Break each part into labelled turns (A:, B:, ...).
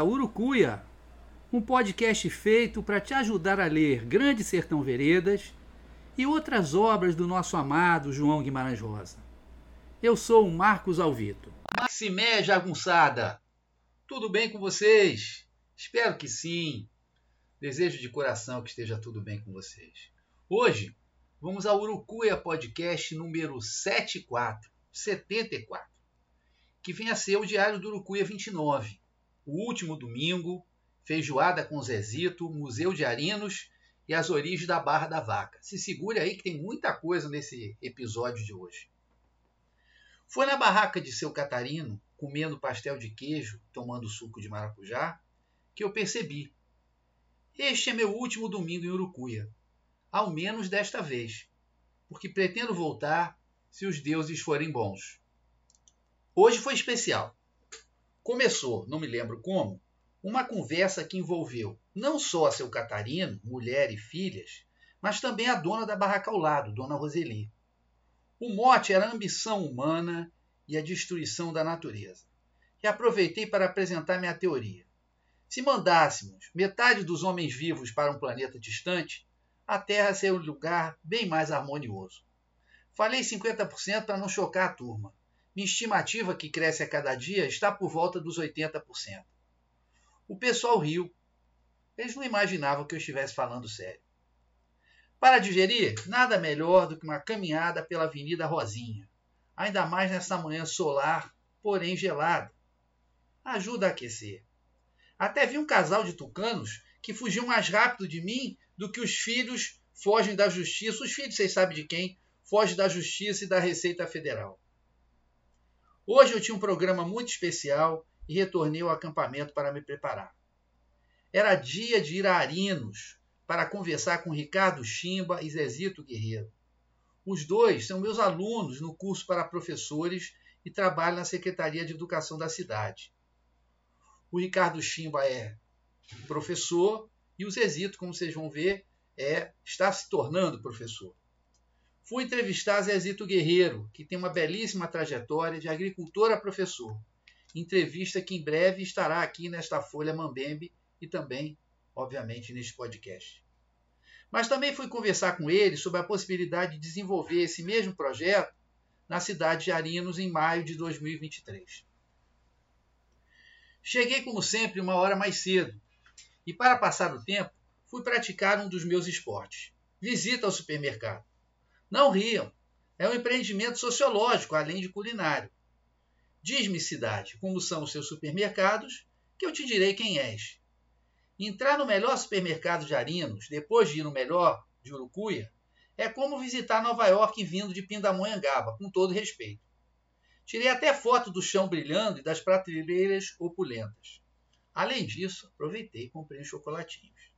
A: A Urucuia, um podcast feito para te ajudar a ler Grande Sertão Veredas e outras obras do nosso amado João Guimarães Rosa. Eu sou o Marcos Alvito. Maximé Jagunçada, tudo bem com vocês? Espero que sim. Desejo de coração que esteja tudo bem com vocês. Hoje vamos ao Urucuia Podcast número 74, 74 que vem a ser o Diário do Urucuia 29. O último domingo, feijoada com Zezito, Museu de Arinos e as origens da Barra da Vaca. Se segure aí que tem muita coisa nesse episódio de hoje. Foi na barraca de seu Catarino, comendo pastel de queijo, tomando suco de maracujá, que eu percebi. Este é meu último domingo em Urucuia, ao menos desta vez, porque pretendo voltar se os deuses forem bons. Hoje foi especial. Começou, não me lembro como, uma conversa que envolveu não só a seu Catarino, mulher e filhas, mas também a dona da barraca ao lado, Dona Roseli. O mote era a ambição humana e a destruição da natureza. E aproveitei para apresentar minha teoria. Se mandássemos metade dos homens vivos para um planeta distante, a Terra seria um lugar bem mais harmonioso. Falei 50% para não chocar a turma. Minha estimativa, que cresce a cada dia, está por volta dos 80%. O pessoal riu. Eles não imaginavam que eu estivesse falando sério. Para digerir, nada melhor do que uma caminhada pela Avenida Rosinha, ainda mais nessa manhã solar, porém gelada. Ajuda a aquecer. Até vi um casal de tucanos que fugiu mais rápido de mim do que os filhos fogem da justiça. Os filhos, vocês sabem de quem? Fogem da justiça e da Receita Federal. Hoje eu tinha um programa muito especial e retornei ao acampamento para me preparar. Era dia de ir a Arinos para conversar com Ricardo Chimba e Zezito Guerreiro. Os dois são meus alunos no curso para professores e trabalham na Secretaria de Educação da cidade. O Ricardo Chimba é professor e o Zezito, como vocês vão ver, é está se tornando professor. Fui entrevistar Zezito Guerreiro, que tem uma belíssima trajetória de agricultor a professor. Entrevista que em breve estará aqui nesta Folha Mambembe e também, obviamente, neste podcast. Mas também fui conversar com ele sobre a possibilidade de desenvolver esse mesmo projeto na cidade de Arinos em maio de 2023. Cheguei, como sempre, uma hora mais cedo e, para passar o tempo, fui praticar um dos meus esportes: visita ao supermercado. Não riam. É um empreendimento sociológico, além de culinário. Diz-me, cidade, como são os seus supermercados, que eu te direi quem és. Entrar no melhor supermercado de Arinos, depois de ir no melhor de Urucuia, é como visitar Nova York vindo de Pindamonhangaba, com todo respeito. Tirei até foto do chão brilhando e das prateleiras opulentas. Além disso, aproveitei e comprei chocolatinhos.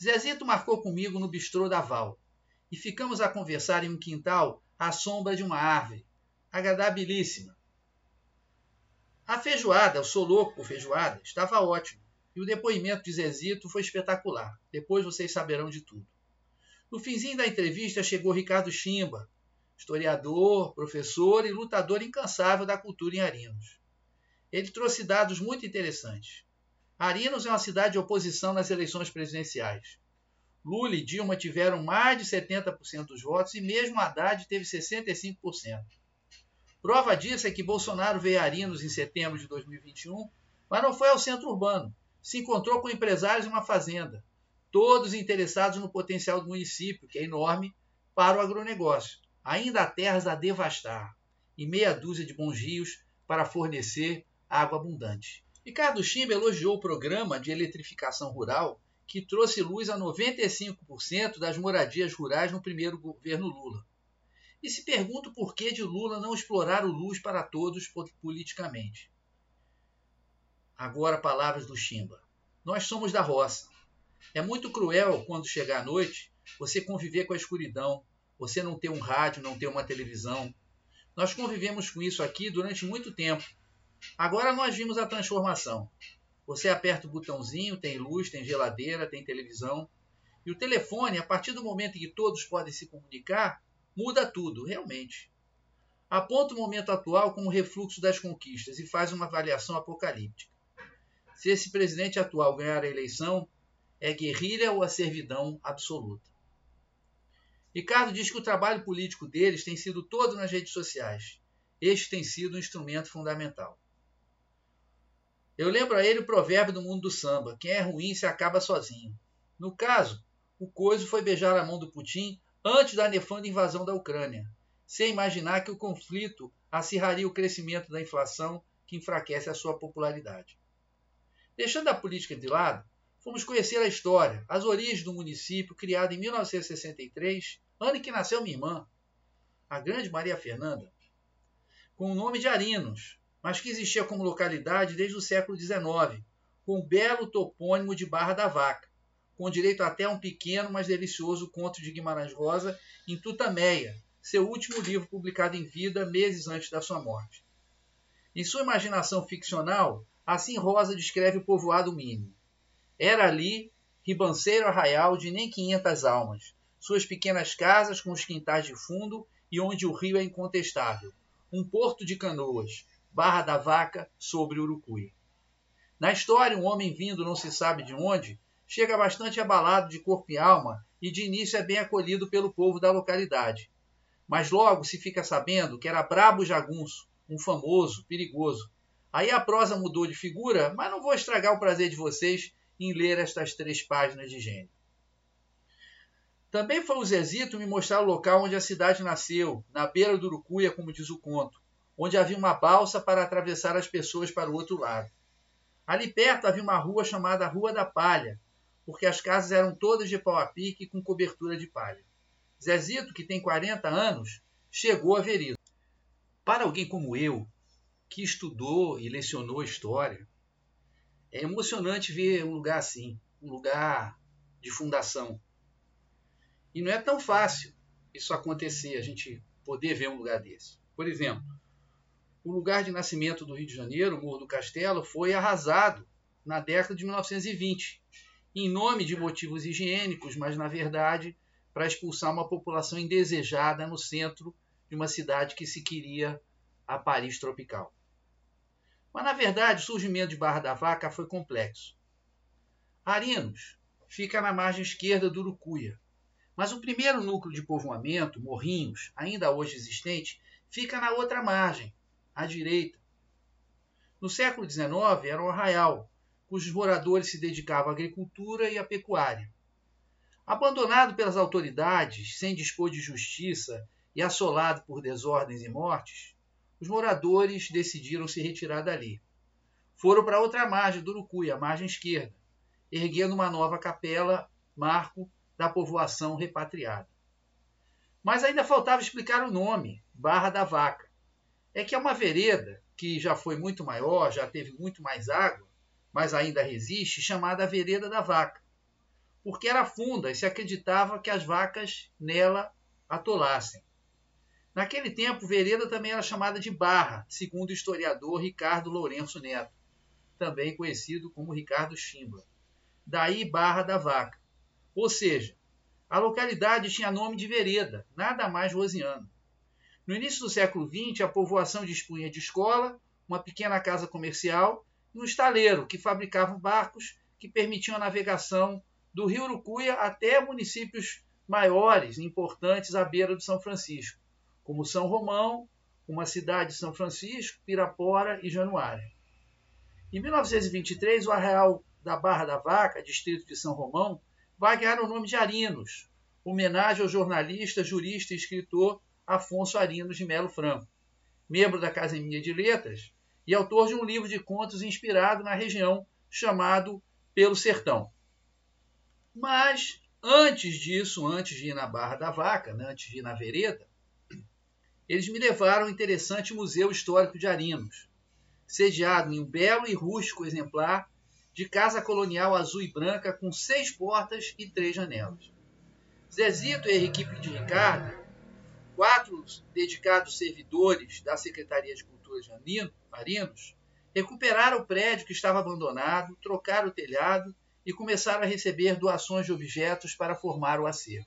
A: Zezito marcou comigo no bistrô da Val e ficamos a conversar em um quintal à sombra de uma árvore, agradabilíssima. A feijoada, eu sou louco por feijoada, estava ótimo. E o depoimento de Zezito foi espetacular. Depois vocês saberão de tudo. No finzinho da entrevista chegou Ricardo Chimba, historiador, professor e lutador incansável da cultura em Arinos. Ele trouxe dados muito interessantes. Arinos é uma cidade de oposição nas eleições presidenciais. Lula e Dilma tiveram mais de 70% dos votos e mesmo Haddad teve 65%. Prova disso é que Bolsonaro veio a Arinos em setembro de 2021, mas não foi ao centro urbano. Se encontrou com empresários em uma fazenda, todos interessados no potencial do município, que é enorme, para o agronegócio. Ainda há terras a devastar e meia dúzia de bons rios para fornecer água abundante. Ricardo Chimba elogiou o programa de eletrificação rural que trouxe luz a 95% das moradias rurais no primeiro governo Lula. E se pergunta por que de Lula não explorar o luz para todos politicamente. Agora, palavras do Chimba. Nós somos da roça. É muito cruel quando chegar a noite você conviver com a escuridão, você não ter um rádio, não ter uma televisão. Nós convivemos com isso aqui durante muito tempo. Agora nós vimos a transformação. Você aperta o botãozinho, tem luz, tem geladeira, tem televisão. E o telefone, a partir do momento em que todos podem se comunicar, muda tudo, realmente. Aponta o momento atual como refluxo das conquistas e faz uma avaliação apocalíptica. Se esse presidente atual ganhar a eleição, é guerrilha ou a servidão absoluta. Ricardo diz que o trabalho político deles tem sido todo nas redes sociais. Este tem sido um instrumento fundamental. Eu lembro a ele o provérbio do mundo do samba: quem é ruim se acaba sozinho. No caso, o Coiso foi beijar a mão do Putin antes da nefanda invasão da Ucrânia, sem imaginar que o conflito acirraria o crescimento da inflação que enfraquece a sua popularidade. Deixando a política de lado, fomos conhecer a história, as origens do município criado em 1963, ano em que nasceu minha irmã, a grande Maria Fernanda, com o nome de Arinos, mas que existia como localidade desde o século XIX, com o belo topônimo de Barra da Vaca, com direito até a um pequeno, mas delicioso conto de Guimarães Rosa em Tutameia, seu último livro publicado em vida meses antes da sua morte. Em sua imaginação ficcional, assim Rosa descreve o povoado mínimo. Era ali ribanceiro arraial de nem quinhentas almas, suas pequenas casas com os quintais de fundo e onde o rio é incontestável, um porto de canoas, Barra da Vaca sobre Urucuí. Na história, um homem vindo não se sabe de onde chega bastante abalado de corpo e alma e de início é bem acolhido pelo povo da localidade. Mas logo se fica sabendo que era Brabo Jagunço, um famoso, perigoso. Aí a prosa mudou de figura, mas não vou estragar o prazer de vocês em ler estas três páginas de gênio. Também foi o Zezito me mostrar o local onde a cidade nasceu, na beira do Urucuia, como diz o conto onde havia uma balsa para atravessar as pessoas para o outro lado. Ali perto havia uma rua chamada Rua da Palha, porque as casas eram todas de pau a pique com cobertura de palha. Zezito, que tem 40 anos, chegou a ver isso. Para alguém como eu, que estudou e lecionou história, é emocionante ver um lugar assim, um lugar de fundação. E não é tão fácil isso acontecer, a gente poder ver um lugar desse. Por exemplo, o lugar de nascimento do Rio de Janeiro, o Morro do Castelo, foi arrasado na década de 1920, em nome de motivos higiênicos, mas na verdade para expulsar uma população indesejada no centro de uma cidade que se queria a Paris tropical. Mas na verdade o surgimento de Barra da Vaca foi complexo. Arinos fica na margem esquerda do Urucuia, mas o primeiro núcleo de povoamento, Morrinhos, ainda hoje existente, fica na outra margem, à direita. No século XIX era um arraial, cujos moradores se dedicavam à agricultura e à pecuária. Abandonado pelas autoridades, sem dispor de justiça e assolado por desordens e mortes, os moradores decidiram se retirar dali. Foram para outra margem do Urucuí, a margem esquerda, erguendo uma nova capela, marco da povoação repatriada. Mas ainda faltava explicar o nome, Barra da Vaca é que é uma vereda que já foi muito maior, já teve muito mais água, mas ainda resiste, chamada Vereda da Vaca, porque era funda e se acreditava que as vacas nela atolassem. Naquele tempo, Vereda também era chamada de Barra, segundo o historiador Ricardo Lourenço Neto, também conhecido como Ricardo Chimba. Daí Barra da Vaca. Ou seja, a localidade tinha nome de vereda, nada mais rosiano. No início do século XX, a povoação dispunha de escola, uma pequena casa comercial e um estaleiro que fabricavam barcos que permitiam a navegação do rio Urucuia até municípios maiores e importantes à beira do São Francisco, como São Romão, uma cidade de São Francisco, Pirapora e Januária. Em 1923, o arraial da Barra da Vaca, distrito de São Romão, vai ganhar o nome de Arinos, homenagem ao jornalista, jurista e escritor Afonso Arinos de Melo Franco, membro da Academia de Letras e autor de um livro de contos inspirado na região chamado Pelo Sertão. Mas antes disso, antes de ir na Barra da Vaca, né, antes de ir na vereda, eles me levaram ao interessante Museu Histórico de Arinos, sediado em um belo e rústico exemplar de casa colonial azul e branca com seis portas e três janelas. Zezito e a equipe de Ricardo quatro dedicados servidores da Secretaria de Cultura de Marinos recuperaram o prédio que estava abandonado, trocaram o telhado e começaram a receber doações de objetos para formar o acervo.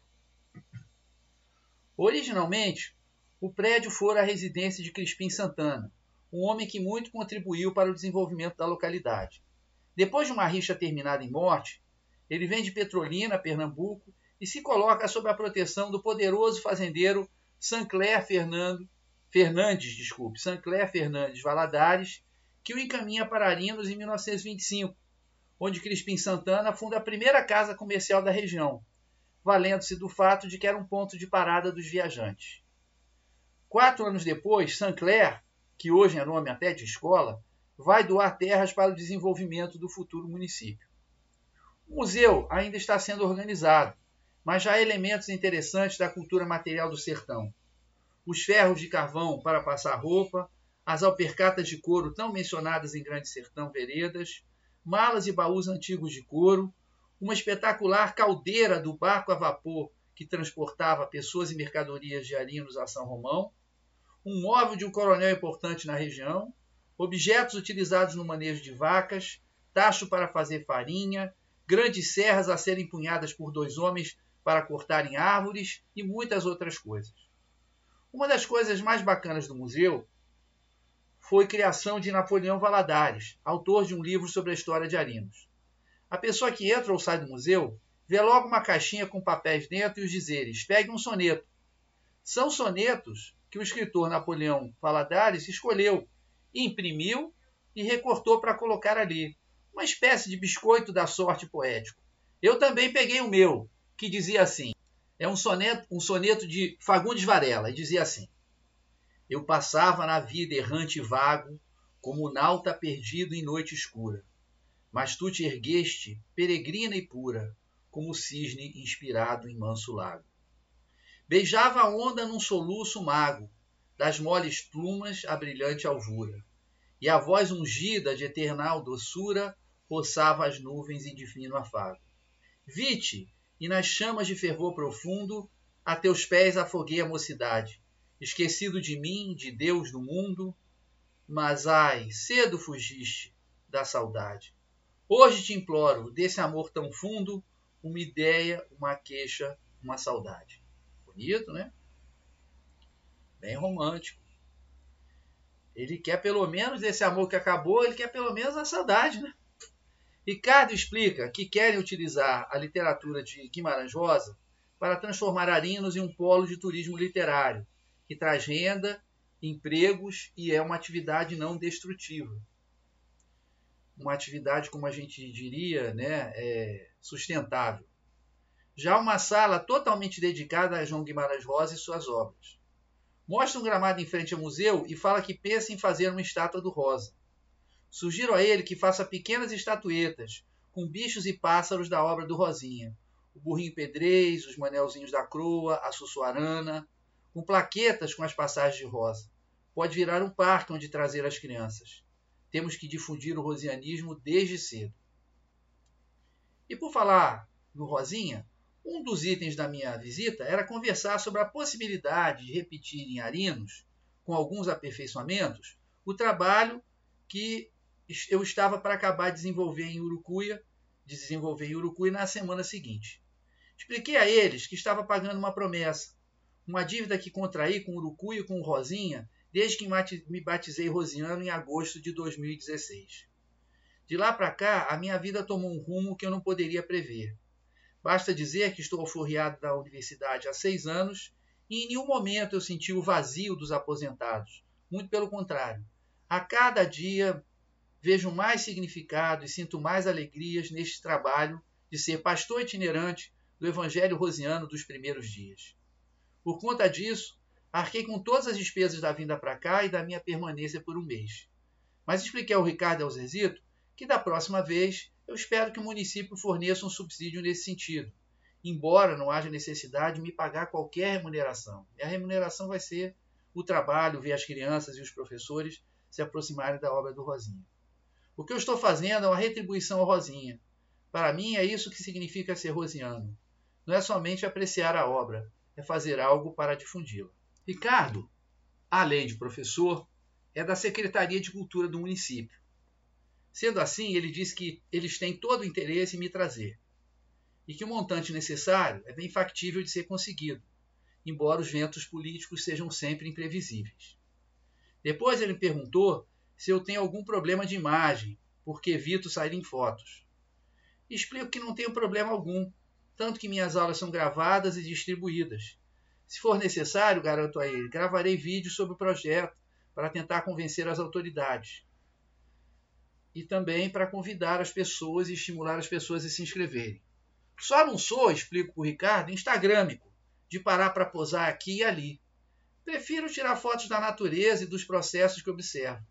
A: Originalmente, o prédio fora a residência de Crispim Santana, um homem que muito contribuiu para o desenvolvimento da localidade. Depois de uma rixa terminada em morte, ele vem de Petrolina, Pernambuco, e se coloca sob a proteção do poderoso fazendeiro Sancler Fernando, Fernandes, desculpe, Sancler Fernandes Valadares, que o encaminha para Arinos em 1925, onde Crispim Santana funda a primeira casa comercial da região, valendo-se do fato de que era um ponto de parada dos viajantes. Quatro anos depois, Sancler, que hoje é nome até de escola, vai doar terras para o desenvolvimento do futuro município. O museu ainda está sendo organizado, mas já há elementos interessantes da cultura material do sertão. Os ferros de carvão para passar roupa, as alpercatas de couro tão mencionadas em Grande Sertão Veredas, malas e baús antigos de couro, uma espetacular caldeira do barco a vapor que transportava pessoas e mercadorias de Arinos a São Romão, um móvel de um coronel importante na região, objetos utilizados no manejo de vacas, tacho para fazer farinha, grandes serras a serem empunhadas por dois homens para cortarem árvores e muitas outras coisas. Uma das coisas mais bacanas do museu foi criação de Napoleão Valadares, autor de um livro sobre a história de Arinos. A pessoa que entra ou sai do museu vê logo uma caixinha com papéis dentro e os dizeres: pegue um soneto. São sonetos que o escritor Napoleão Valadares escolheu, imprimiu e recortou para colocar ali. Uma espécie de biscoito da sorte poético. Eu também peguei o meu, que dizia assim: é um soneto, um soneto de Fagundes Varela, e dizia assim: Eu passava na vida errante e vago, como nauta perdido em noite escura. Mas tu te ergueste, peregrina e pura, como cisne inspirado em manso lago. Beijava a onda num soluço mago, das moles plumas a brilhante alvura, e a voz ungida de eternal doçura roçava as nuvens em divino afago. Vi-te, e nas chamas de fervor profundo, a teus pés afoguei a mocidade, esquecido de mim, de Deus do mundo, mas ai, cedo fugiste da saudade. Hoje te imploro, desse amor tão fundo, uma ideia, uma queixa, uma saudade. Bonito, né? Bem romântico. Ele quer pelo menos desse amor que acabou, ele quer pelo menos a saudade, né? Ricardo explica que querem utilizar a literatura de Guimarães Rosa para transformar Arinos em um polo de turismo literário, que traz renda, empregos e é uma atividade não destrutiva. Uma atividade, como a gente diria, né, é sustentável. Já uma sala totalmente dedicada a João Guimarães Rosa e suas obras. Mostra um gramado em frente ao museu e fala que pensa em fazer uma estátua do Rosa. Sugiro a ele que faça pequenas estatuetas com bichos e pássaros da obra do Rosinha. O burrinho pedrez, os manelzinhos da croa, a sussuarana, com plaquetas com as passagens de rosa. Pode virar um parque onde trazer as crianças. temos que difundir o rosianismo desde cedo. E por falar no Rosinha, um dos itens da minha visita era conversar sobre a possibilidade de repetir em Arinos, com alguns aperfeiçoamentos, o trabalho que eu estava para acabar de desenvolver em Urucuia, de desenvolver em Urucuia na semana seguinte. Expliquei a eles que estava pagando uma promessa, uma dívida que contraí com Urucuia e com Rosinha desde que me batizei rosiano em agosto de 2016. De lá para cá, a minha vida tomou um rumo que eu não poderia prever. Basta dizer que estou alforriado da universidade há seis anos e em nenhum momento eu senti o vazio dos aposentados. Muito pelo contrário. A cada dia vejo mais significado e sinto mais alegrias neste trabalho de ser pastor itinerante do Evangelho Rosiano dos primeiros dias. Por conta disso, arquei com todas as despesas da vinda para cá e da minha permanência por um mês. Mas expliquei ao Ricardo e ao Zezito que da próxima vez eu espero que o município forneça um subsídio nesse sentido, embora não haja necessidade de me pagar qualquer remuneração. E a remuneração vai ser o trabalho, ver as crianças e os professores se aproximarem da obra do Rosinha. O que eu estou fazendo é uma retribuição ao Rosinha. Para mim é isso que significa ser rosiano. Não é somente apreciar a obra, é fazer algo para difundi-la. Ricardo, além de professor, é da Secretaria de Cultura do município Sendo assim, ele diz que eles têm todo o interesse em me trazer e que o montante necessário é bem factível de ser conseguido, embora os ventos políticos sejam sempre imprevisíveis. Depois ele me perguntou se eu tenho algum problema de imagem, porque evito sair em fotos. Explico que não tenho problema algum, tanto que minhas aulas são gravadas e distribuídas. Se for necessário, garanto a ele, gravarei vídeos sobre o projeto para tentar convencer as autoridades e também para convidar as pessoas e estimular as pessoas a se inscreverem. Só não sou, explico para o Ricardo, instagrâmico, de parar para posar aqui e ali. Prefiro tirar fotos da natureza e dos processos que observo.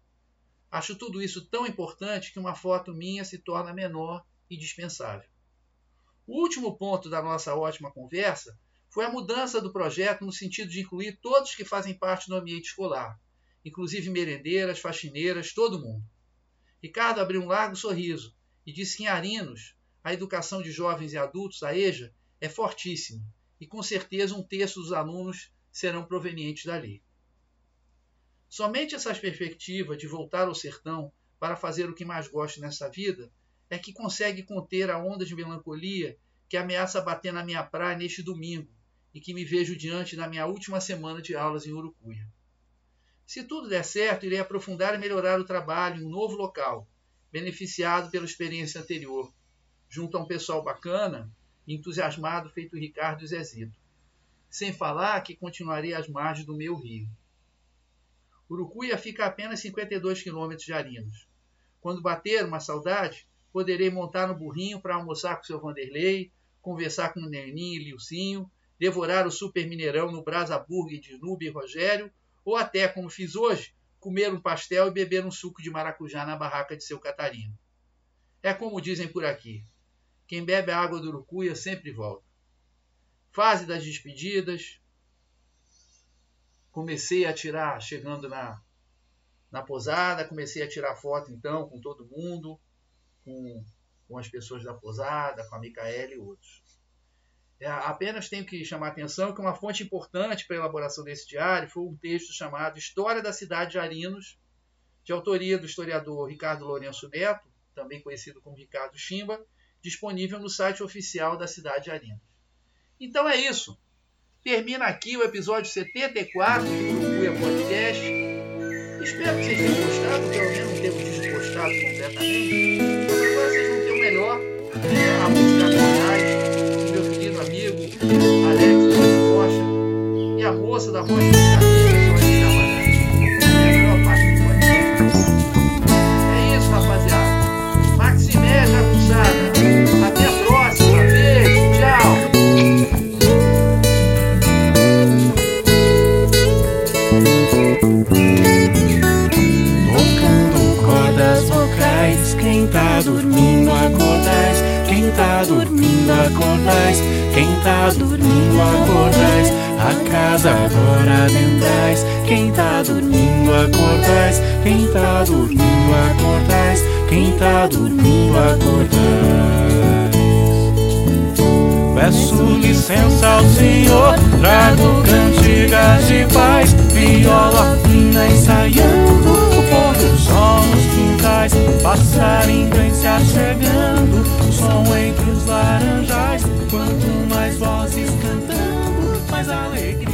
A: Acho tudo isso tão importante que uma foto minha se torna menor e dispensável. O último ponto da nossa ótima conversa foi a mudança do projeto no sentido de incluir todos que fazem parte do ambiente escolar, inclusive merendeiras, faxineiras, todo mundo. Ricardo abriu um largo sorriso e disse que em Arinos a educação de jovens e adultos, a EJA, é fortíssima e com certeza um terço dos alunos serão provenientes dali. Somente essa perspectiva de voltar ao sertão para fazer o que mais gosto nessa vida é que consegue conter a onda de melancolia que ameaça bater na minha praia neste domingo e que me vejo diante da minha última semana de aulas em Urucuia. Se tudo der certo, irei aprofundar e melhorar o trabalho em um novo local, beneficiado pela experiência anterior, junto a um pessoal bacana e entusiasmado feito Ricardo e Zezito. Sem falar que continuarei às margens do meu rio. Urucuia fica a apenas 52 quilômetros de Arinos. Quando bater uma saudade, poderei montar no burrinho para almoçar com seu Vanderlei, conversar com o Neninho e Lilcinho, devorar o super mineirão no Brasa Burger de Nube e Rogério ou até, como fiz hoje, comer um pastel e beber um suco de maracujá na barraca de seu Catarino. É como dizem por aqui: quem bebe a água do Urucuia sempre volta. Fase das despedidas. Comecei a tirar, chegando na, na posada, comecei a tirar foto então com todo mundo, com, com as pessoas da posada, com a Micaela e outros. É, apenas tenho que chamar a atenção que uma fonte importante para a elaboração desse diário foi um texto chamado História da Cidade de Arinos, de autoria do historiador Ricardo Lourenço Neto, também conhecido como Ricardo Chimba, disponível no site oficial da cidade de Arinos. Então é isso. Termina aqui o episódio 74 do Urucuia Podcast. Espero que vocês tenham gostado, pelo menos tenham desgostado completamente. Mas agora vocês vão ter o melhor, a música Alex Rocha e a moça da voz É
B: Quem tá dormindo, acordais. A casa agora adentrais. Quem tá dormindo, acordais. Quem tá dormindo, acordais. Quem tá dormindo, acordais. Peço licença ao Senhor, trago cantigas de paz, viola fina ensaiando, o pôr do sol nos quintais, passarinho vem se achegando, o som entre os laranjais, as I lay